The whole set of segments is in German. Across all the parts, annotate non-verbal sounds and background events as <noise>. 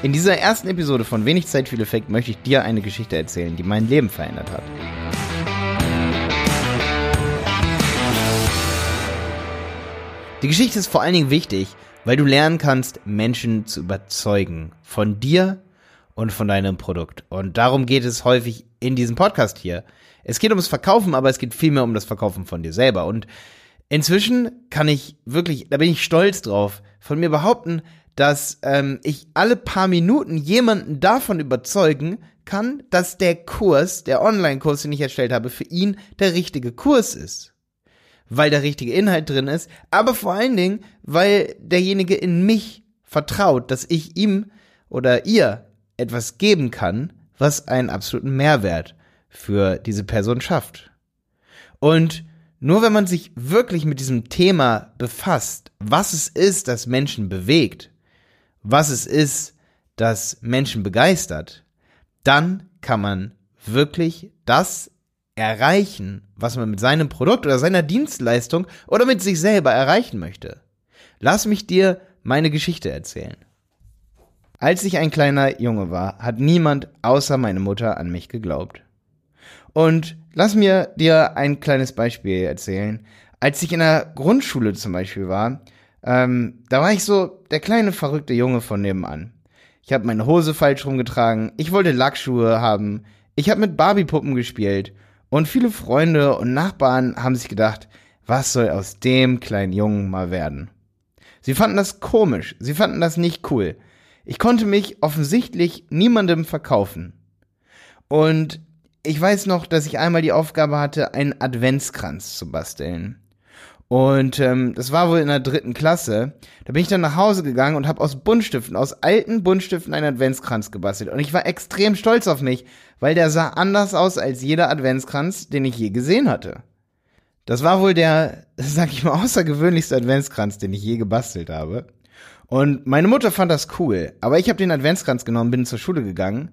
In dieser ersten Episode von Wenig Zeit, viel Effekt möchte ich dir eine Geschichte erzählen, die mein Leben verändert hat. Die Geschichte ist vor allen Dingen wichtig, weil du lernen kannst, Menschen zu überzeugen von dir und von deinem Produkt. Und darum geht es häufig in diesem Podcast hier. Es geht ums Verkaufen, aber es geht vielmehr um das Verkaufen von dir selber. Und inzwischen kann ich wirklich, da bin ich stolz drauf, von mir behaupten, dass ähm, ich alle paar Minuten jemanden davon überzeugen kann, dass der Kurs, der Online-Kurs, den ich erstellt habe, für ihn der richtige Kurs ist. Weil der richtige Inhalt drin ist, aber vor allen Dingen, weil derjenige in mich vertraut, dass ich ihm oder ihr etwas geben kann, was einen absoluten Mehrwert für diese Person schafft. Und nur wenn man sich wirklich mit diesem Thema befasst, was es ist, das Menschen bewegt, was es ist, das Menschen begeistert, dann kann man wirklich das erreichen, was man mit seinem Produkt oder seiner Dienstleistung oder mit sich selber erreichen möchte. Lass mich dir meine Geschichte erzählen. Als ich ein kleiner Junge war, hat niemand außer meine Mutter an mich geglaubt. Und lass mir dir ein kleines Beispiel erzählen. Als ich in der Grundschule zum Beispiel war, ähm, da war ich so der kleine verrückte Junge von nebenan. Ich habe meine Hose falsch rumgetragen, ich wollte Lackschuhe haben, ich habe mit Barbiepuppen gespielt und viele Freunde und Nachbarn haben sich gedacht, was soll aus dem kleinen Jungen mal werden? Sie fanden das komisch, sie fanden das nicht cool. Ich konnte mich offensichtlich niemandem verkaufen. Und ich weiß noch, dass ich einmal die Aufgabe hatte, einen Adventskranz zu basteln. Und ähm, das war wohl in der dritten Klasse. Da bin ich dann nach Hause gegangen und habe aus Buntstiften, aus alten Buntstiften einen Adventskranz gebastelt. Und ich war extrem stolz auf mich, weil der sah anders aus als jeder Adventskranz, den ich je gesehen hatte. Das war wohl der, <laughs> sag ich mal, außergewöhnlichste Adventskranz, den ich je gebastelt habe. Und meine Mutter fand das cool. Aber ich habe den Adventskranz genommen, bin zur Schule gegangen.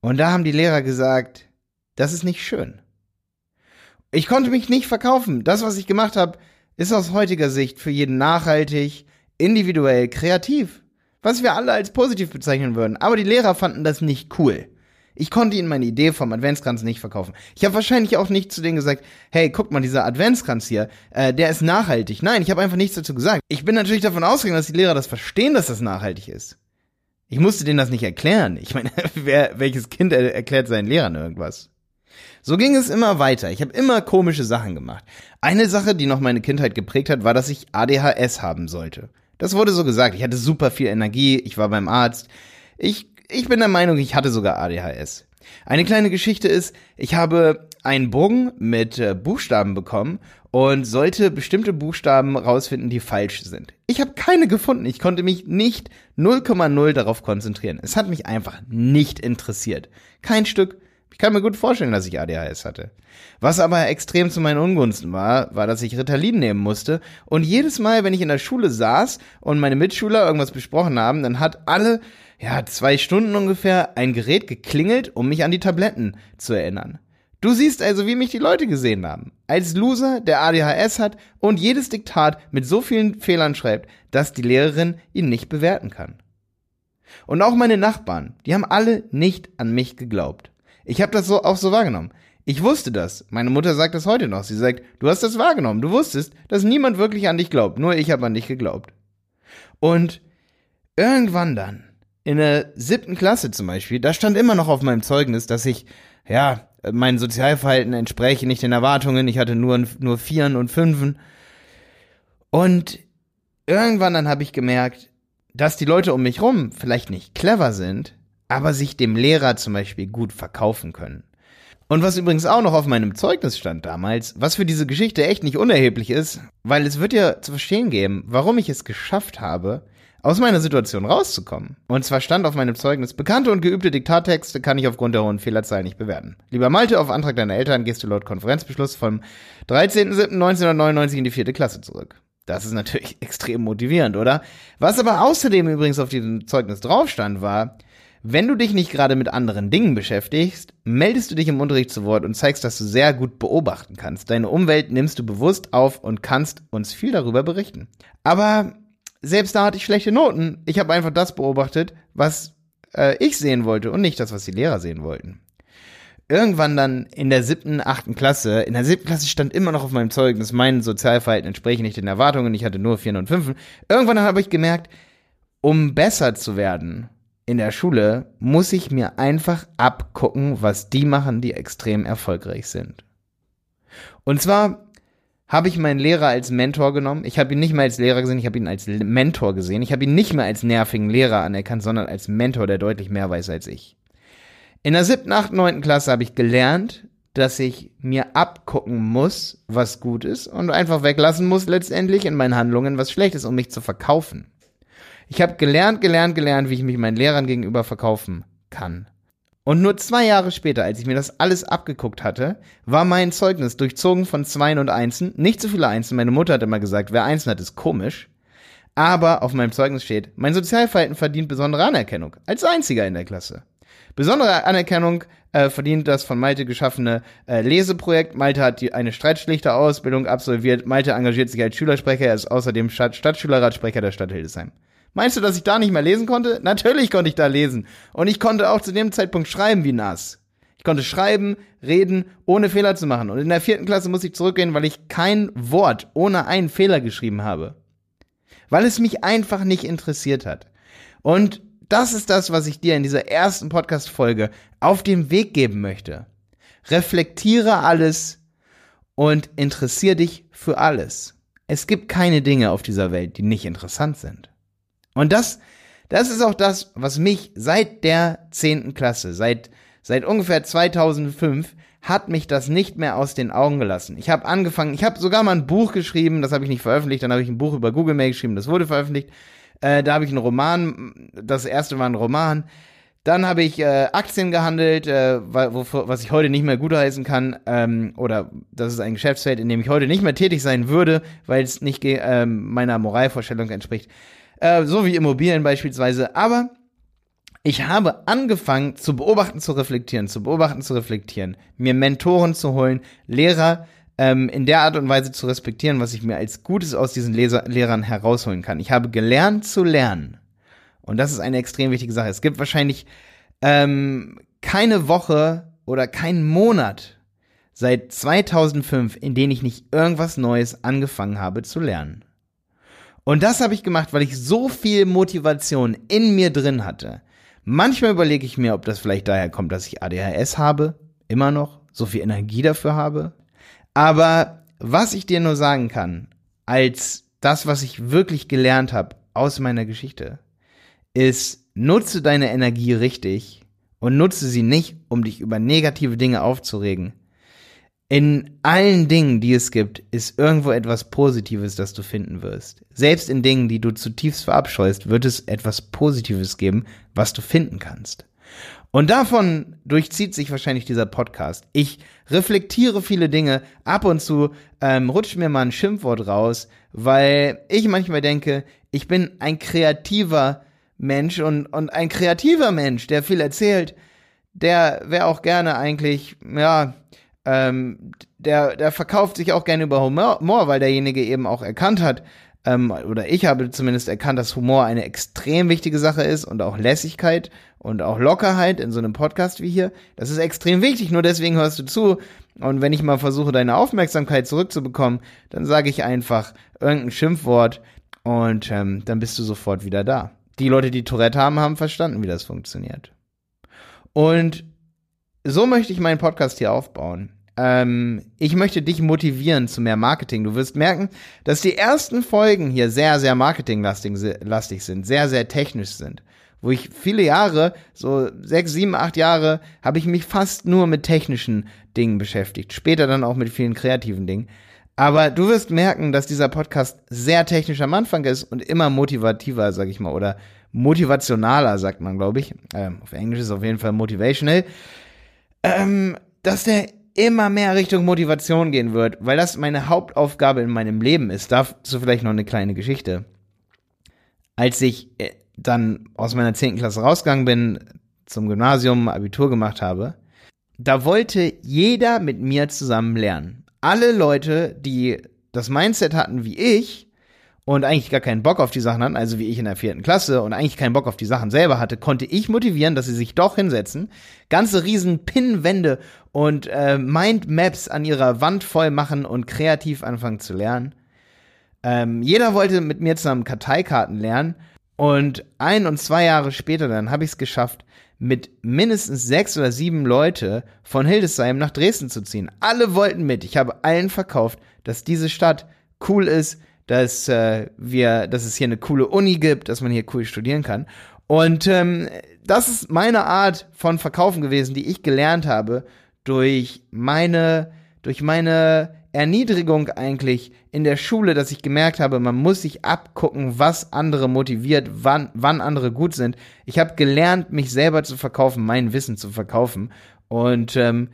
Und da haben die Lehrer gesagt, das ist nicht schön. Ich konnte mich nicht verkaufen. Das, was ich gemacht habe, ist aus heutiger Sicht für jeden nachhaltig, individuell, kreativ. Was wir alle als positiv bezeichnen würden. Aber die Lehrer fanden das nicht cool. Ich konnte ihnen meine Idee vom Adventskranz nicht verkaufen. Ich habe wahrscheinlich auch nicht zu denen gesagt, hey, guck mal, dieser Adventskranz hier, äh, der ist nachhaltig. Nein, ich habe einfach nichts dazu gesagt. Ich bin natürlich davon ausgegangen, dass die Lehrer das verstehen, dass das nachhaltig ist. Ich musste denen das nicht erklären. Ich meine, <laughs> wer, welches Kind er erklärt seinen Lehrern irgendwas? So ging es immer weiter. Ich habe immer komische Sachen gemacht. Eine Sache, die noch meine Kindheit geprägt hat, war, dass ich ADHS haben sollte. Das wurde so gesagt. Ich hatte super viel Energie, ich war beim Arzt. Ich, ich bin der Meinung, ich hatte sogar ADHS. Eine kleine Geschichte ist, ich habe einen Bogen mit äh, Buchstaben bekommen und sollte bestimmte Buchstaben rausfinden, die falsch sind. Ich habe keine gefunden. Ich konnte mich nicht 0,0 darauf konzentrieren. Es hat mich einfach nicht interessiert. Kein Stück. Ich kann mir gut vorstellen, dass ich ADHS hatte. Was aber extrem zu meinen Ungunsten war, war, dass ich Ritalin nehmen musste. Und jedes Mal, wenn ich in der Schule saß und meine Mitschüler irgendwas besprochen haben, dann hat alle, ja, zwei Stunden ungefähr ein Gerät geklingelt, um mich an die Tabletten zu erinnern. Du siehst also, wie mich die Leute gesehen haben. Als Loser, der ADHS hat und jedes Diktat mit so vielen Fehlern schreibt, dass die Lehrerin ihn nicht bewerten kann. Und auch meine Nachbarn, die haben alle nicht an mich geglaubt. Ich habe das so auch so wahrgenommen. Ich wusste das. Meine Mutter sagt das heute noch. Sie sagt, du hast das wahrgenommen. Du wusstest, dass niemand wirklich an dich glaubt. Nur ich habe an dich geglaubt. Und irgendwann dann, in der siebten Klasse zum Beispiel, da stand immer noch auf meinem Zeugnis, dass ich, ja, mein Sozialverhalten entspräche nicht den Erwartungen. Ich hatte nur, nur Vieren und Fünfen. Und irgendwann dann habe ich gemerkt, dass die Leute um mich rum vielleicht nicht clever sind, aber sich dem Lehrer zum Beispiel gut verkaufen können. Und was übrigens auch noch auf meinem Zeugnis stand damals, was für diese Geschichte echt nicht unerheblich ist, weil es wird ja zu verstehen geben, warum ich es geschafft habe, aus meiner Situation rauszukommen. Und zwar stand auf meinem Zeugnis, bekannte und geübte Diktattexte kann ich aufgrund der hohen Fehlerzahl nicht bewerten. Lieber Malte, auf Antrag deiner Eltern gehst du laut Konferenzbeschluss vom 13.07.1999 in die vierte Klasse zurück. Das ist natürlich <laughs> extrem motivierend, oder? Was aber außerdem übrigens auf diesem Zeugnis drauf stand, war, wenn du dich nicht gerade mit anderen Dingen beschäftigst, meldest du dich im Unterricht zu Wort und zeigst, dass du sehr gut beobachten kannst. Deine Umwelt nimmst du bewusst auf und kannst uns viel darüber berichten. Aber selbst da hatte ich schlechte Noten. Ich habe einfach das beobachtet, was äh, ich sehen wollte und nicht das, was die Lehrer sehen wollten. Irgendwann dann in der siebten, achten Klasse, in der siebten Klasse stand immer noch auf meinem Zeugnis, mein Sozialverhalten entspreche nicht den Erwartungen, ich hatte nur Vieren und Fünfen. Irgendwann habe ich gemerkt, um besser zu werden in der Schule, muss ich mir einfach abgucken, was die machen, die extrem erfolgreich sind. Und zwar habe ich meinen Lehrer als Mentor genommen. Ich habe ihn nicht mehr als Lehrer gesehen, ich habe ihn als Mentor gesehen. Ich habe ihn nicht mehr als nervigen Lehrer anerkannt, sondern als Mentor, der deutlich mehr weiß als ich. In der siebten, achten, neunten Klasse habe ich gelernt, dass ich mir abgucken muss, was gut ist und einfach weglassen muss letztendlich in meinen Handlungen, was schlecht ist, um mich zu verkaufen. Ich habe gelernt, gelernt, gelernt, wie ich mich meinen Lehrern gegenüber verkaufen kann. Und nur zwei Jahre später, als ich mir das alles abgeguckt hatte, war mein Zeugnis durchzogen von Zweien und Einsen. Nicht so viele Einsen. Meine Mutter hat immer gesagt, wer Einsen hat, ist komisch. Aber auf meinem Zeugnis steht, mein Sozialverhalten verdient besondere Anerkennung. Als einziger in der Klasse. Besondere Anerkennung äh, verdient das von Malte geschaffene äh, Leseprojekt. Malte hat die, eine Streitschlichterausbildung absolviert. Malte engagiert sich als Schülersprecher. Er ist außerdem Stadt Stadtschülerratsprecher der Stadt Hildesheim. Meinst du, dass ich da nicht mehr lesen konnte? Natürlich konnte ich da lesen. Und ich konnte auch zu dem Zeitpunkt schreiben wie nass. Ich konnte schreiben, reden, ohne Fehler zu machen. Und in der vierten Klasse muss ich zurückgehen, weil ich kein Wort ohne einen Fehler geschrieben habe. Weil es mich einfach nicht interessiert hat. Und das ist das, was ich dir in dieser ersten Podcast-Folge auf den Weg geben möchte. Reflektiere alles und interessiere dich für alles. Es gibt keine Dinge auf dieser Welt, die nicht interessant sind. Und das, das ist auch das, was mich seit der zehnten Klasse, seit, seit ungefähr 2005, hat mich das nicht mehr aus den Augen gelassen. Ich habe angefangen, ich habe sogar mal ein Buch geschrieben, das habe ich nicht veröffentlicht, dann habe ich ein Buch über Google Mail geschrieben, das wurde veröffentlicht. Äh, da habe ich einen Roman, das erste war ein Roman. Dann habe ich äh, Aktien gehandelt, äh, wofür, was ich heute nicht mehr gutheißen kann, ähm, oder das ist ein Geschäftsfeld, in dem ich heute nicht mehr tätig sein würde, weil es nicht äh, meiner Moralvorstellung entspricht äh, so wie Immobilien beispielsweise. Aber ich habe angefangen zu beobachten, zu reflektieren, zu beobachten, zu reflektieren, mir Mentoren zu holen, Lehrer ähm, in der Art und Weise zu respektieren, was ich mir als Gutes aus diesen Leser Lehrern herausholen kann. Ich habe gelernt zu lernen. Und das ist eine extrem wichtige Sache. Es gibt wahrscheinlich ähm, keine Woche oder keinen Monat seit 2005, in denen ich nicht irgendwas Neues angefangen habe zu lernen. Und das habe ich gemacht, weil ich so viel Motivation in mir drin hatte. Manchmal überlege ich mir, ob das vielleicht daher kommt, dass ich ADHS habe, immer noch, so viel Energie dafür habe. Aber was ich dir nur sagen kann, als das, was ich wirklich gelernt habe aus meiner Geschichte, ist, nutze deine Energie richtig und nutze sie nicht, um dich über negative Dinge aufzuregen, in allen Dingen, die es gibt, ist irgendwo etwas Positives, das du finden wirst. Selbst in Dingen, die du zutiefst verabscheust, wird es etwas Positives geben, was du finden kannst. Und davon durchzieht sich wahrscheinlich dieser Podcast. Ich reflektiere viele Dinge. Ab und zu ähm, rutscht mir mal ein Schimpfwort raus, weil ich manchmal denke, ich bin ein kreativer Mensch und, und ein kreativer Mensch, der viel erzählt, der wäre auch gerne eigentlich, ja, ähm, der, der verkauft sich auch gerne über Humor, weil derjenige eben auch erkannt hat, ähm, oder ich habe zumindest erkannt, dass Humor eine extrem wichtige Sache ist und auch Lässigkeit und auch Lockerheit in so einem Podcast wie hier. Das ist extrem wichtig, nur deswegen hörst du zu. Und wenn ich mal versuche, deine Aufmerksamkeit zurückzubekommen, dann sage ich einfach irgendein Schimpfwort und ähm, dann bist du sofort wieder da. Die Leute, die Tourette haben, haben verstanden, wie das funktioniert. Und so möchte ich meinen Podcast hier aufbauen. Ähm, ich möchte dich motivieren zu mehr Marketing. Du wirst merken, dass die ersten Folgen hier sehr, sehr marketinglastig sind, sehr, sehr technisch sind. Wo ich viele Jahre, so sechs, sieben, acht Jahre, habe ich mich fast nur mit technischen Dingen beschäftigt. Später dann auch mit vielen kreativen Dingen. Aber du wirst merken, dass dieser Podcast sehr technisch am Anfang ist und immer motivativer, sag ich mal, oder motivationaler, sagt man, glaube ich. Ähm, auf Englisch ist auf jeden Fall motivational. Ähm, dass der immer mehr Richtung Motivation gehen wird, weil das meine Hauptaufgabe in meinem Leben ist. Dazu vielleicht noch eine kleine Geschichte. Als ich äh, dann aus meiner zehnten Klasse rausgegangen bin, zum Gymnasium, Abitur gemacht habe, da wollte jeder mit mir zusammen lernen. Alle Leute, die das Mindset hatten wie ich und eigentlich gar keinen Bock auf die Sachen hatten, also wie ich in der vierten Klasse und eigentlich keinen Bock auf die Sachen selber hatte, konnte ich motivieren, dass sie sich doch hinsetzen, ganze riesen Pinnwände und äh, Mindmaps an ihrer Wand voll machen und kreativ anfangen zu lernen. Ähm, jeder wollte mit mir zusammen Karteikarten lernen und ein und zwei Jahre später dann habe ich es geschafft, mit mindestens sechs oder sieben Leute von Hildesheim nach Dresden zu ziehen. Alle wollten mit. Ich habe allen verkauft, dass diese Stadt cool ist, dass äh, wir, dass es hier eine coole Uni gibt, dass man hier cool studieren kann. Und ähm, das ist meine Art von Verkaufen gewesen, die ich gelernt habe durch meine, durch meine Erniedrigung eigentlich in der Schule, dass ich gemerkt habe, man muss sich abgucken, was andere motiviert, wann, wann andere gut sind. Ich habe gelernt, mich selber zu verkaufen, mein Wissen zu verkaufen. Und ähm,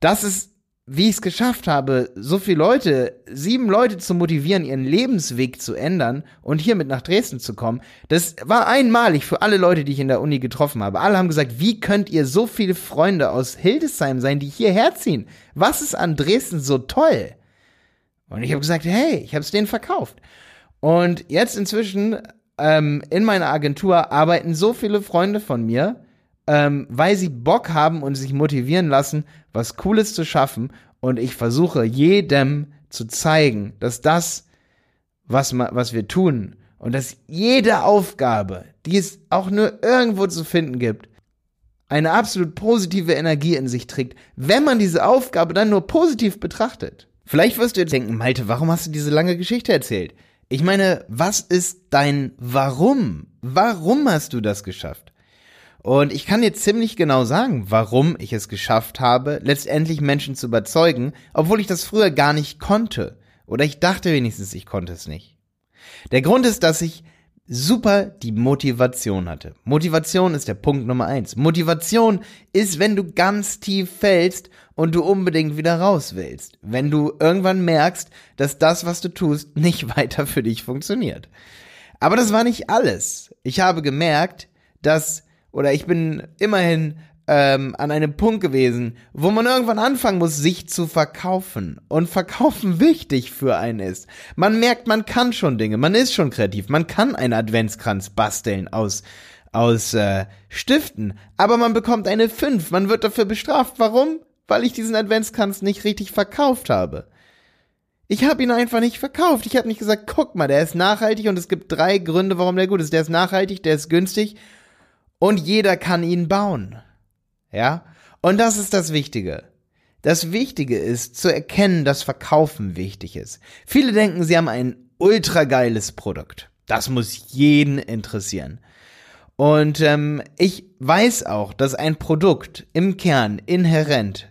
das ist wie ich es geschafft habe, so viele Leute, sieben Leute zu motivieren, ihren Lebensweg zu ändern und hier mit nach Dresden zu kommen, das war einmalig für alle Leute, die ich in der Uni getroffen habe. Alle haben gesagt, wie könnt ihr so viele Freunde aus Hildesheim sein, die hierher ziehen? Was ist an Dresden so toll? Und ich habe gesagt, hey, ich habe es denen verkauft. Und jetzt inzwischen ähm, in meiner Agentur arbeiten so viele Freunde von mir, ähm, weil sie Bock haben und sich motivieren lassen, was Cooles zu schaffen. Und ich versuche jedem zu zeigen, dass das, was, was wir tun und dass jede Aufgabe, die es auch nur irgendwo zu finden gibt, eine absolut positive Energie in sich trägt, wenn man diese Aufgabe dann nur positiv betrachtet. Vielleicht wirst du jetzt denken, Malte, warum hast du diese lange Geschichte erzählt? Ich meine, was ist dein Warum? Warum hast du das geschafft? Und ich kann dir ziemlich genau sagen, warum ich es geschafft habe, letztendlich Menschen zu überzeugen, obwohl ich das früher gar nicht konnte. Oder ich dachte wenigstens, ich konnte es nicht. Der Grund ist, dass ich super die Motivation hatte. Motivation ist der Punkt Nummer eins. Motivation ist, wenn du ganz tief fällst und du unbedingt wieder raus willst. Wenn du irgendwann merkst, dass das, was du tust, <laughs> nicht weiter für dich funktioniert. Aber das war nicht alles. Ich habe gemerkt, dass oder ich bin immerhin ähm, an einem Punkt gewesen, wo man irgendwann anfangen muss, sich zu verkaufen. Und verkaufen wichtig für einen ist. Man merkt, man kann schon Dinge, man ist schon kreativ, man kann einen Adventskranz basteln aus aus äh, Stiften, aber man bekommt eine 5, man wird dafür bestraft. Warum? Weil ich diesen Adventskranz nicht richtig verkauft habe. Ich habe ihn einfach nicht verkauft. Ich habe nicht gesagt, guck mal, der ist nachhaltig und es gibt drei Gründe, warum der gut ist. Der ist nachhaltig, der ist günstig und jeder kann ihn bauen. Ja? Und das ist das Wichtige. Das Wichtige ist zu erkennen, dass Verkaufen wichtig ist. Viele denken, sie haben ein ultra geiles Produkt. Das muss jeden interessieren. Und ähm, ich weiß auch, dass ein Produkt im Kern inhärent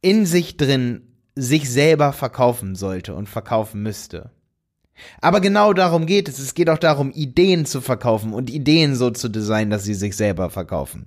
in sich drin sich selber verkaufen sollte und verkaufen müsste. Aber genau darum geht es. Es geht auch darum, Ideen zu verkaufen und Ideen so zu designen, dass sie sich selber verkaufen.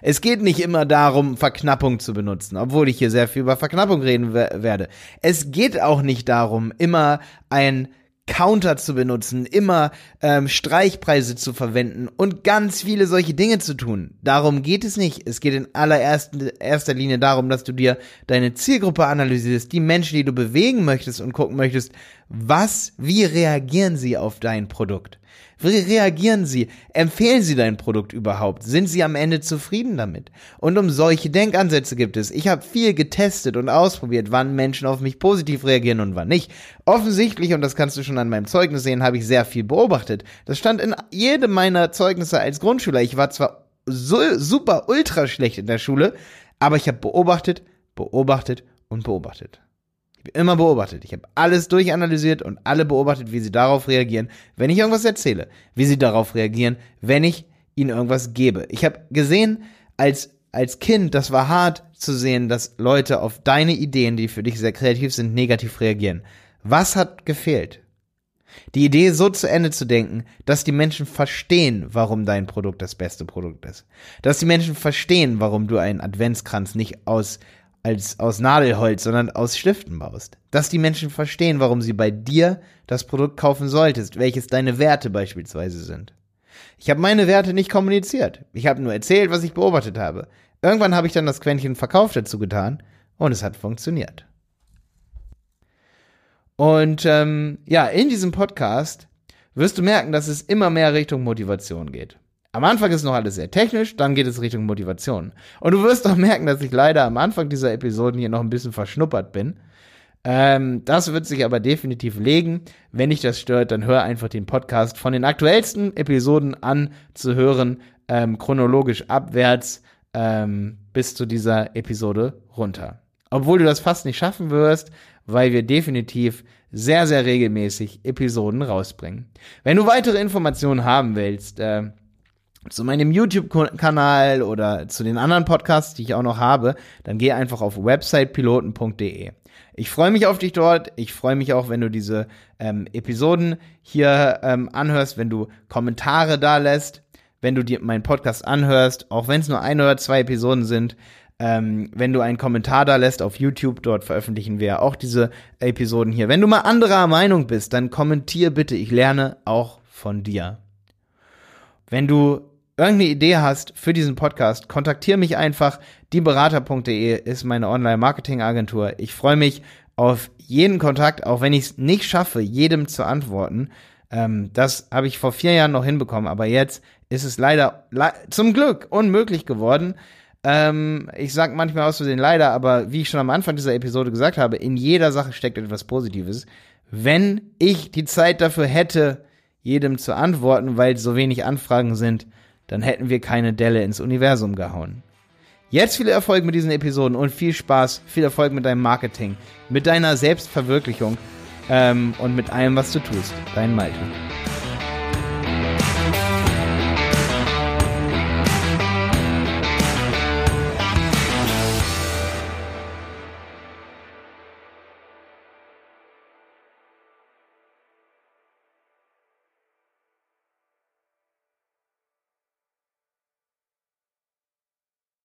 Es geht nicht immer darum, Verknappung zu benutzen, obwohl ich hier sehr viel über Verknappung reden werde. Es geht auch nicht darum, immer ein Counter zu benutzen, immer ähm, Streichpreise zu verwenden und ganz viele solche Dinge zu tun. Darum geht es nicht. Es geht in allererster Linie darum, dass du dir deine Zielgruppe analysierst, die Menschen, die du bewegen möchtest und gucken möchtest, was, wie reagieren sie auf dein Produkt? Wie reagieren sie? Empfehlen sie dein Produkt überhaupt? Sind sie am Ende zufrieden damit? Und um solche Denkansätze gibt es. Ich habe viel getestet und ausprobiert, wann Menschen auf mich positiv reagieren und wann nicht. Offensichtlich, und das kannst du schon an meinem Zeugnis sehen, habe ich sehr viel beobachtet. Das stand in jedem meiner Zeugnisse als Grundschüler. Ich war zwar so, super ultra schlecht in der Schule, aber ich habe beobachtet, beobachtet und beobachtet. Ich habe immer beobachtet. Ich habe alles durchanalysiert und alle beobachtet, wie sie darauf reagieren, wenn ich irgendwas erzähle. Wie sie darauf reagieren, wenn ich ihnen irgendwas gebe. Ich habe gesehen, als, als Kind, das war hart zu sehen, dass Leute auf deine Ideen, die für dich sehr kreativ sind, negativ reagieren. Was hat gefehlt? Die Idee so zu Ende zu denken, dass die Menschen verstehen, warum dein Produkt das beste Produkt ist. Dass die Menschen verstehen, warum du einen Adventskranz nicht aus als aus Nadelholz, sondern aus Stiften baust. Dass die Menschen verstehen, warum sie bei dir das Produkt kaufen solltest, welches deine Werte beispielsweise sind. Ich habe meine Werte nicht kommuniziert. Ich habe nur erzählt, was ich beobachtet habe. Irgendwann habe ich dann das Quäntchen Verkauf dazu getan und es hat funktioniert. Und ähm, ja, in diesem Podcast wirst du merken, dass es immer mehr Richtung Motivation geht. Am Anfang ist noch alles sehr technisch, dann geht es Richtung Motivation. Und du wirst auch merken, dass ich leider am Anfang dieser Episoden hier noch ein bisschen verschnuppert bin. Ähm, das wird sich aber definitiv legen. Wenn dich das stört, dann hör einfach den Podcast von den aktuellsten Episoden an zu hören, ähm, chronologisch abwärts ähm, bis zu dieser Episode runter. Obwohl du das fast nicht schaffen wirst, weil wir definitiv sehr, sehr regelmäßig Episoden rausbringen. Wenn du weitere Informationen haben willst, äh, zu meinem YouTube-Kanal oder zu den anderen Podcasts, die ich auch noch habe, dann geh einfach auf websitepiloten.de. Ich freue mich auf dich dort. Ich freue mich auch, wenn du diese ähm, Episoden hier ähm, anhörst, wenn du Kommentare da lässt, wenn du dir meinen Podcast anhörst, auch wenn es nur ein oder zwei Episoden sind. Ähm, wenn du einen Kommentar da lässt auf YouTube, dort veröffentlichen wir auch diese Episoden hier. Wenn du mal anderer Meinung bist, dann kommentier bitte. Ich lerne auch von dir. Wenn du irgendeine Idee hast für diesen Podcast, kontaktiere mich einfach. Dieberater.de ist meine Online-Marketing-Agentur. Ich freue mich auf jeden Kontakt, auch wenn ich es nicht schaffe, jedem zu antworten. Ähm, das habe ich vor vier Jahren noch hinbekommen, aber jetzt ist es leider le zum Glück unmöglich geworden. Ähm, ich sage manchmal aus Versehen leider, aber wie ich schon am Anfang dieser Episode gesagt habe, in jeder Sache steckt etwas Positives. Wenn ich die Zeit dafür hätte, jedem zu antworten, weil so wenig Anfragen sind, dann hätten wir keine Delle ins Universum gehauen. Jetzt viel Erfolg mit diesen Episoden und viel Spaß, viel Erfolg mit deinem Marketing, mit deiner Selbstverwirklichung ähm, und mit allem, was du tust. Dein Malte.